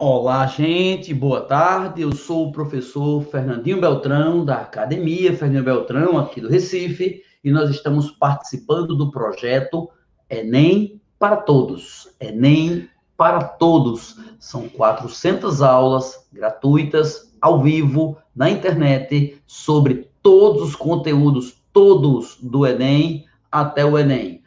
Olá, gente, boa tarde. Eu sou o professor Fernandinho Beltrão, da Academia Fernandinho Beltrão, aqui do Recife, e nós estamos participando do projeto Enem para Todos. Enem para Todos. São 400 aulas gratuitas, ao vivo, na internet, sobre todos os conteúdos, todos do Enem até o Enem.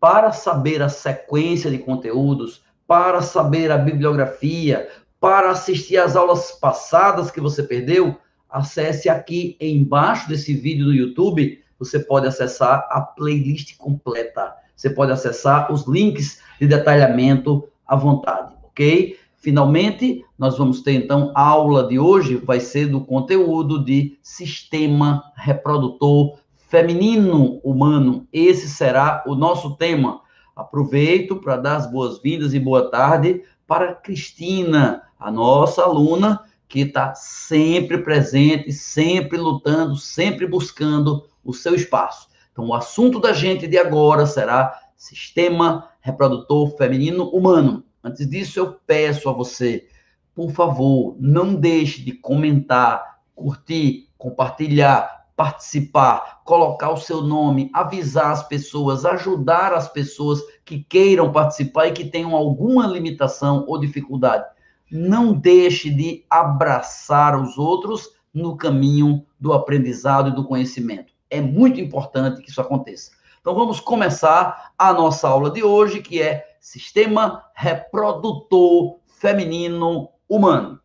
Para saber a sequência de conteúdos, para saber a bibliografia, para assistir às aulas passadas que você perdeu, acesse aqui embaixo desse vídeo do YouTube, você pode acessar a playlist completa. Você pode acessar os links de detalhamento à vontade, ok? Finalmente, nós vamos ter então a aula de hoje, vai ser do conteúdo de sistema reprodutor feminino humano. Esse será o nosso tema. Aproveito para dar as boas-vindas e boa tarde para Cristina, a nossa aluna, que está sempre presente, sempre lutando, sempre buscando o seu espaço. Então, o assunto da gente de agora será sistema reprodutor feminino humano. Antes disso, eu peço a você, por favor, não deixe de comentar, curtir, compartilhar, participar, colocar o seu nome, avisar as pessoas, ajudar as pessoas que queiram participar e que tenham alguma limitação ou dificuldade. Não deixe de abraçar os outros no caminho do aprendizado e do conhecimento. É muito importante que isso aconteça. Então vamos começar a nossa aula de hoje, que é Sistema Reprodutor Feminino Humano.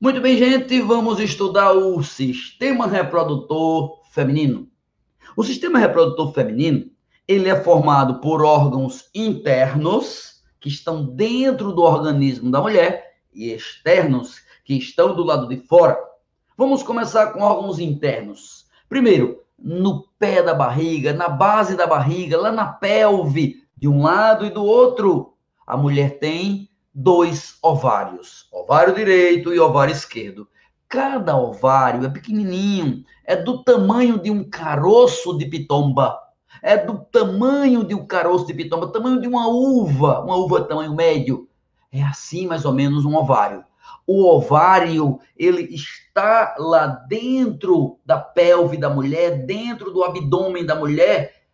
Muito bem, gente, vamos estudar o sistema reprodutor feminino. O sistema reprodutor feminino, ele é formado por órgãos internos que estão dentro do organismo da mulher e externos que estão do lado de fora. Vamos começar com órgãos internos. Primeiro, no pé da barriga, na base da barriga, lá na pelve, de um lado e do outro, a mulher tem dois ovários, ovário direito e ovário esquerdo. Cada ovário é pequenininho, é do tamanho de um caroço de pitomba, é do tamanho de um caroço de pitomba, tamanho de uma uva, uma uva tamanho médio. É assim mais ou menos um ovário. O ovário, ele está lá dentro da pelve da mulher, dentro do abdômen da mulher,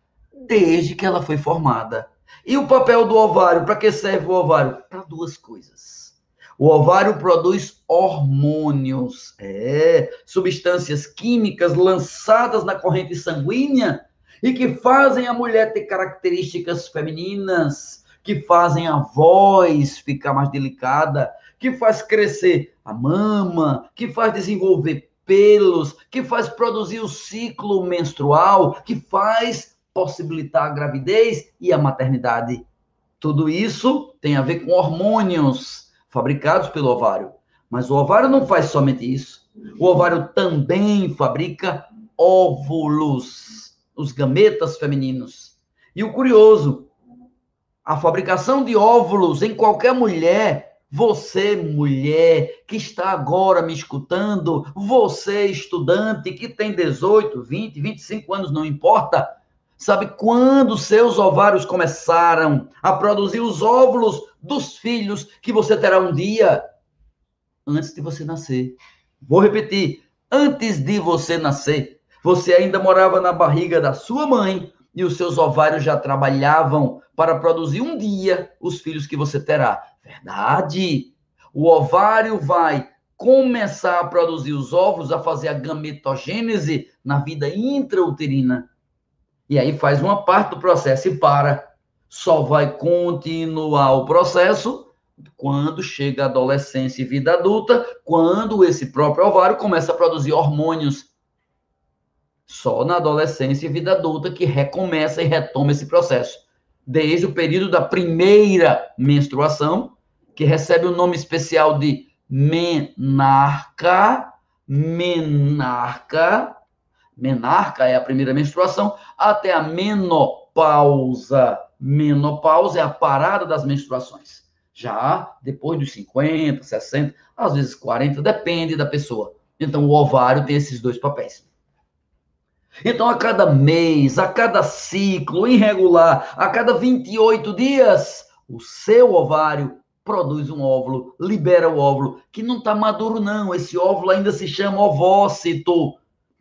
desde que ela foi formada. E o papel do ovário? Para que serve o ovário? Para duas coisas. O ovário produz hormônios, é, substâncias químicas lançadas na corrente sanguínea e que fazem a mulher ter características femininas, que fazem a voz ficar mais delicada, que faz crescer a mama, que faz desenvolver pelos, que faz produzir o ciclo menstrual, que faz possibilitar a gravidez e a maternidade. Tudo isso tem a ver com hormônios fabricados pelo ovário. Mas o ovário não faz somente isso. O ovário também fabrica óvulos, os gametas femininos. E o curioso, a fabricação de óvulos em qualquer mulher, você, mulher, que está agora me escutando, você, estudante, que tem 18, 20, 25 anos, não importa, Sabe quando seus ovários começaram a produzir os óvulos dos filhos que você terá um dia? Antes de você nascer. Vou repetir. Antes de você nascer, você ainda morava na barriga da sua mãe e os seus ovários já trabalhavam para produzir um dia os filhos que você terá. Verdade. O ovário vai começar a produzir os óvulos, a fazer a gametogênese na vida intrauterina e aí faz uma parte do processo e para. Só vai continuar o processo quando chega a adolescência e vida adulta, quando esse próprio ovário começa a produzir hormônios. Só na adolescência e vida adulta que recomeça e retoma esse processo. Desde o período da primeira menstruação, que recebe o nome especial de menarca, menarca, menarca é a primeira menstruação, até a menopausa. Menopausa é a parada das menstruações. Já depois dos 50, 60, às vezes 40, depende da pessoa. Então, o ovário tem esses dois papéis. Então, a cada mês, a cada ciclo irregular, a cada 28 dias, o seu ovário produz um óvulo, libera o óvulo, que não está maduro, não. Esse óvulo ainda se chama ovócito.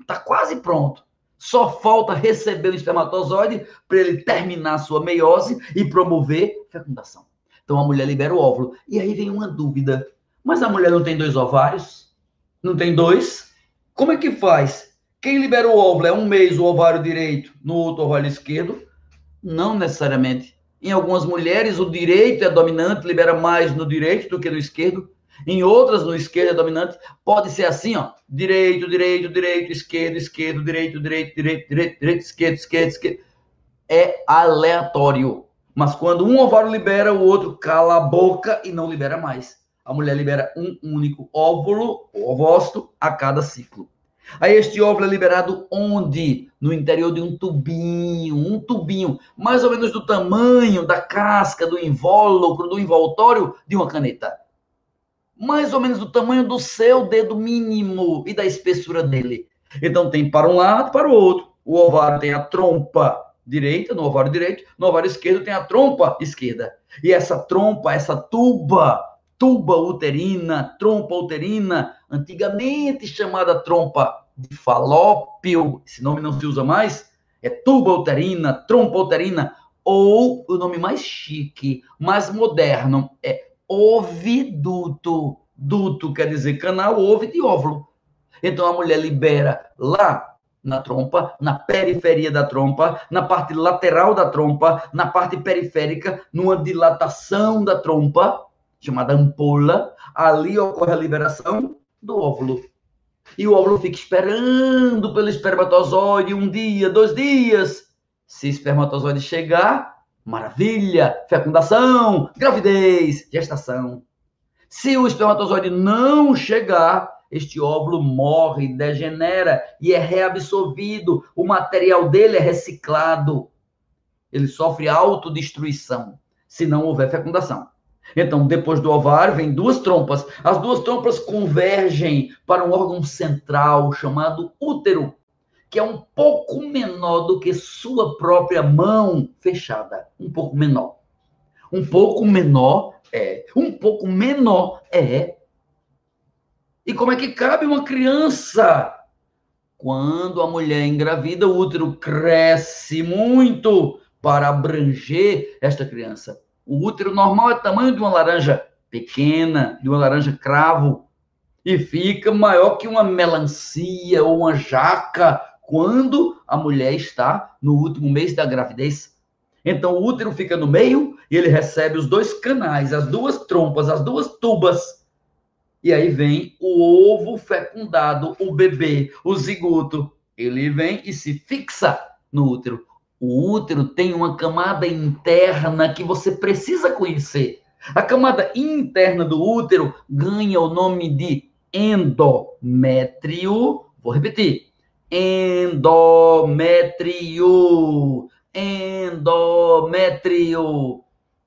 Está quase pronto. Só falta receber o espermatozoide para ele terminar a sua meiose e promover fecundação. Então a mulher libera o óvulo. E aí vem uma dúvida: mas a mulher não tem dois ovários? Não tem dois? Como é que faz? Quem libera o óvulo é um mês o ovário direito, no outro ovário esquerdo? Não necessariamente. Em algumas mulheres, o direito é dominante, libera mais no direito do que no esquerdo. Em outras, no esquerdo é dominante. Pode ser assim, ó. Direito, direito, direito, esquerdo, esquerdo, direito, direito, direito, direito, direito, esquerdo, esquerdo, esquerdo. É aleatório. Mas quando um ovário libera, o outro cala a boca e não libera mais. A mulher libera um único óvulo, ovócito, a cada ciclo. Aí este óvulo é liberado onde? No interior de um tubinho, um tubinho mais ou menos do tamanho da casca, do invólucro, do envoltório de uma caneta. Mais ou menos do tamanho do seu dedo mínimo e da espessura dele. Então tem para um lado, para o outro. O ovário tem a trompa direita, no ovário direito, no ovário esquerdo tem a trompa esquerda. E essa trompa, essa tuba, tuba uterina, trompa uterina, antigamente chamada trompa de falópio, esse nome não se usa mais, é tuba uterina, trompa uterina, ou o nome mais chique, mais moderno, é oviduto. Duto quer dizer canal, ovo de óvulo. Então a mulher libera lá na trompa, na periferia da trompa, na parte lateral da trompa, na parte periférica, numa dilatação da trompa, chamada ampola, ali ocorre a liberação do óvulo. E o óvulo fica esperando pelo espermatozoide um dia, dois dias. Se o espermatozoide chegar, maravilha, fecundação, gravidez, gestação. Se o espermatozoide não chegar, este óvulo morre, degenera e é reabsorvido, o material dele é reciclado. Ele sofre autodestruição se não houver fecundação. Então, depois do ovário, vem duas trompas. As duas trompas convergem para um órgão central chamado útero, que é um pouco menor do que sua própria mão fechada. Um pouco menor. Um pouco menor é. Um pouco menor é. E como é que cabe uma criança? Quando a mulher engravida, o útero cresce muito para abranger esta criança. O útero normal é tamanho de uma laranja pequena, de uma laranja cravo, e fica maior que uma melancia ou uma jaca quando a mulher está no último mês da gravidez. Então o útero fica no meio e ele recebe os dois canais, as duas trompas, as duas tubas. E aí vem o ovo fecundado, o bebê, o zigoto. Ele vem e se fixa no útero. O útero tem uma camada interna que você precisa conhecer. A camada interna do útero ganha o nome de endométrio. Vou repetir. Endométrio. Endométrio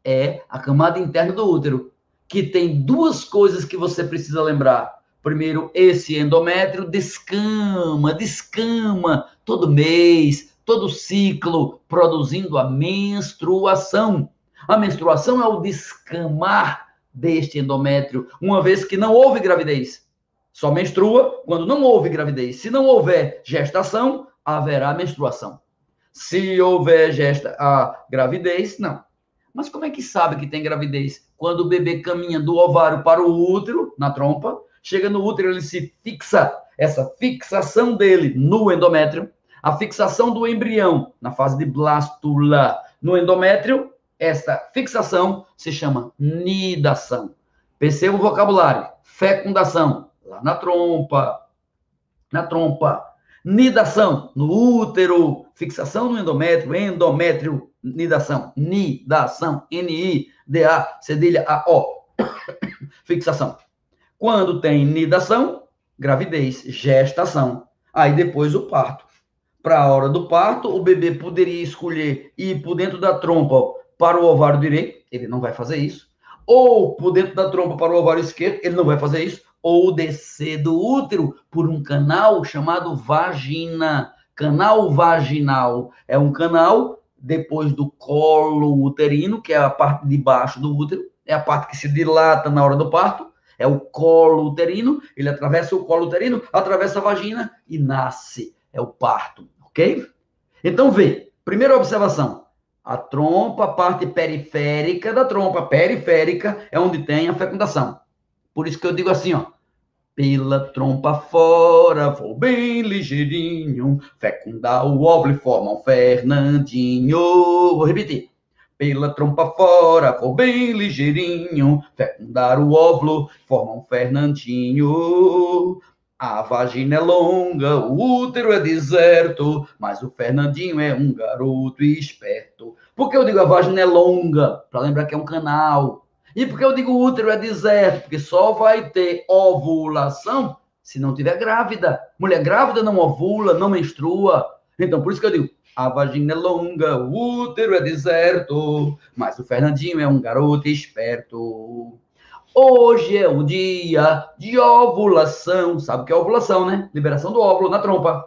é a camada interna do útero, que tem duas coisas que você precisa lembrar. Primeiro, esse endométrio descama, descama todo mês, todo ciclo produzindo a menstruação. A menstruação é o descamar deste endométrio, uma vez que não houve gravidez. Só menstrua quando não houve gravidez. Se não houver gestação, haverá menstruação. Se houver gesta a gravidez, não. Mas como é que sabe que tem gravidez? Quando o bebê caminha do ovário para o útero, na trompa, chega no útero, ele se fixa. Essa fixação dele no endométrio a fixação do embrião na fase de blástula no endométrio, esta fixação se chama nidação. Perceba o vocabulário. Fecundação, lá na trompa, na trompa. Nidação, no útero. Fixação no endométrio, endométrio, nidação. Nidação, N-I-D-A, cedilha A-O. Fixação. Quando tem nidação, gravidez, gestação. Aí depois o parto para a hora do parto, o bebê poderia escolher ir por dentro da trompa para o ovário direito, ele não vai fazer isso, ou por dentro da trompa para o ovário esquerdo, ele não vai fazer isso, ou descer do útero por um canal chamado vagina. Canal vaginal é um canal depois do colo uterino, que é a parte de baixo do útero, é a parte que se dilata na hora do parto, é o colo uterino, ele atravessa o colo uterino, atravessa a vagina e nasce. É o parto, ok? Então vê, primeira observação, a trompa, a parte periférica da trompa, periférica é onde tem a fecundação. Por isso que eu digo assim, ó, pela trompa fora, vou bem ligeirinho, fecundar o óvulo e formar um Fernandinho. Vou repetir. Pela trompa fora, vou bem ligeirinho, fecundar o óvulo, formar um Fernandinho. A vagina é longa, o útero é deserto, mas o Fernandinho é um garoto esperto. Por que eu digo a vagina é longa? Para lembrar que é um canal. E por que eu digo útero é deserto? Porque só vai ter ovulação se não tiver grávida. Mulher grávida não ovula, não menstrua. Então, por isso que eu digo, a vagina é longa, o útero é deserto, mas o Fernandinho é um garoto esperto. Hoje é o dia de ovulação. Sabe o que é ovulação, né? Liberação do óvulo na trompa.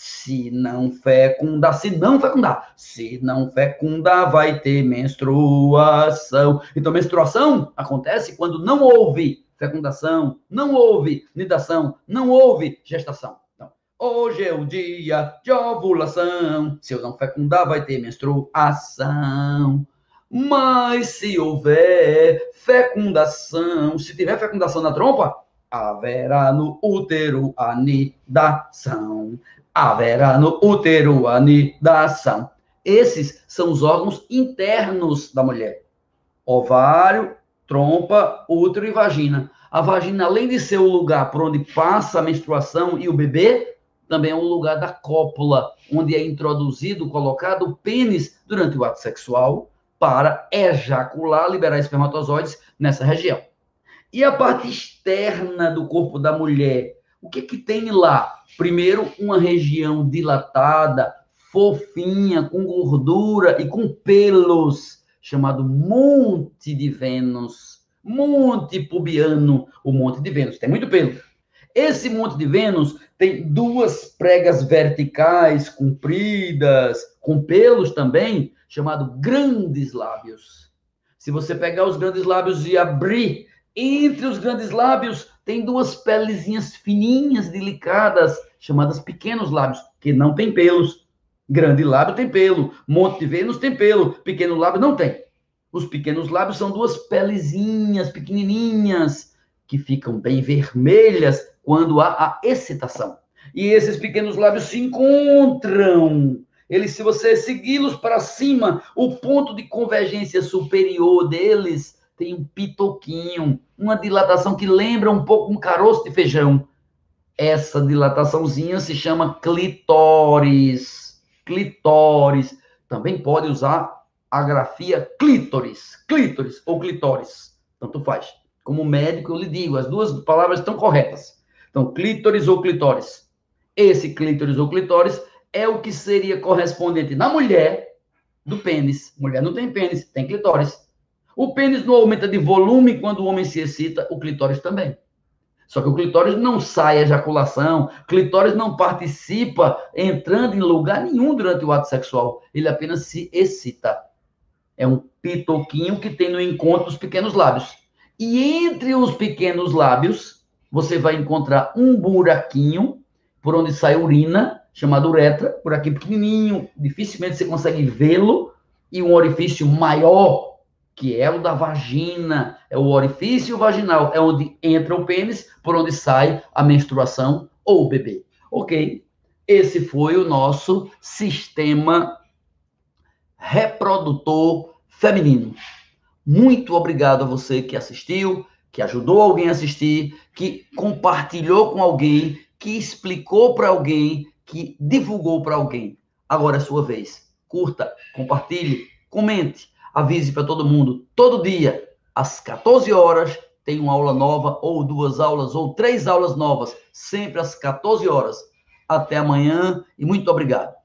Se não fecundar, se não fecundar, se não fecundar, vai ter menstruação. Então, menstruação acontece quando não houve fecundação, não houve nidação, não houve gestação. Então, hoje é o dia de ovulação. Se eu não fecundar, vai ter menstruação. Mas se houver fecundação, se tiver fecundação na trompa, haverá no útero anidação haverá no útero anidação. Esses são os órgãos internos da mulher: ovário, trompa, útero e vagina. A vagina, além de ser o lugar por onde passa a menstruação e o bebê, também é o lugar da cópula, onde é introduzido, colocado o pênis durante o ato sexual para ejacular, liberar espermatozoides nessa região. E a parte externa do corpo da mulher, o que que tem lá? Primeiro, uma região dilatada, fofinha, com gordura e com pelos, chamado Monte de Vênus. Monte pubiano, o Monte de Vênus. Tem muito pelo. Esse Monte de Vênus tem duas pregas verticais compridas, com pelos também, chamado grandes lábios. Se você pegar os grandes lábios e abrir entre os grandes lábios tem duas pelezinhas fininhas, delicadas, chamadas pequenos lábios, que não tem pelos. Grande lábio tem pelo, monte de Vênus tem pelo, pequeno lábio não tem. Os pequenos lábios são duas pelezinhas pequenininhas que ficam bem vermelhas quando há a excitação. E esses pequenos lábios se encontram. Eles, se você segui-los para cima, o ponto de convergência superior deles tem um pitoquinho, uma dilatação que lembra um pouco um caroço de feijão. Essa dilataçãozinha se chama clitóris. Clitóris. Também pode usar a grafia clítoris, clítoris ou clitóris, tanto faz. Como médico, eu lhe digo, as duas palavras estão corretas. Então, clítoris ou clitóris. Esse clítoris ou clitóris é o que seria correspondente na mulher do pênis. Mulher não tem pênis, tem clitóris. O pênis não aumenta de volume quando o homem se excita, o clitóris também. Só que o clitóris não sai a ejaculação, clitóris não participa entrando em lugar nenhum durante o ato sexual, ele apenas se excita. É um pitoquinho que tem no encontro os pequenos lábios. E entre os pequenos lábios, você vai encontrar um buraquinho por onde sai urina, chamado uretra, buraquinho pequenininho, dificilmente você consegue vê-lo, e um orifício maior que é o da vagina, é o orifício vaginal, é onde entra o pênis, por onde sai a menstruação ou o bebê. Ok? Esse foi o nosso sistema reprodutor feminino. Muito obrigado a você que assistiu, que ajudou alguém a assistir, que compartilhou com alguém, que explicou para alguém, que divulgou para alguém. Agora é sua vez. Curta, compartilhe, comente avise para todo mundo, todo dia, às 14 horas, tem uma aula nova, ou duas aulas, ou três aulas novas, sempre às 14 horas. Até amanhã e muito obrigado.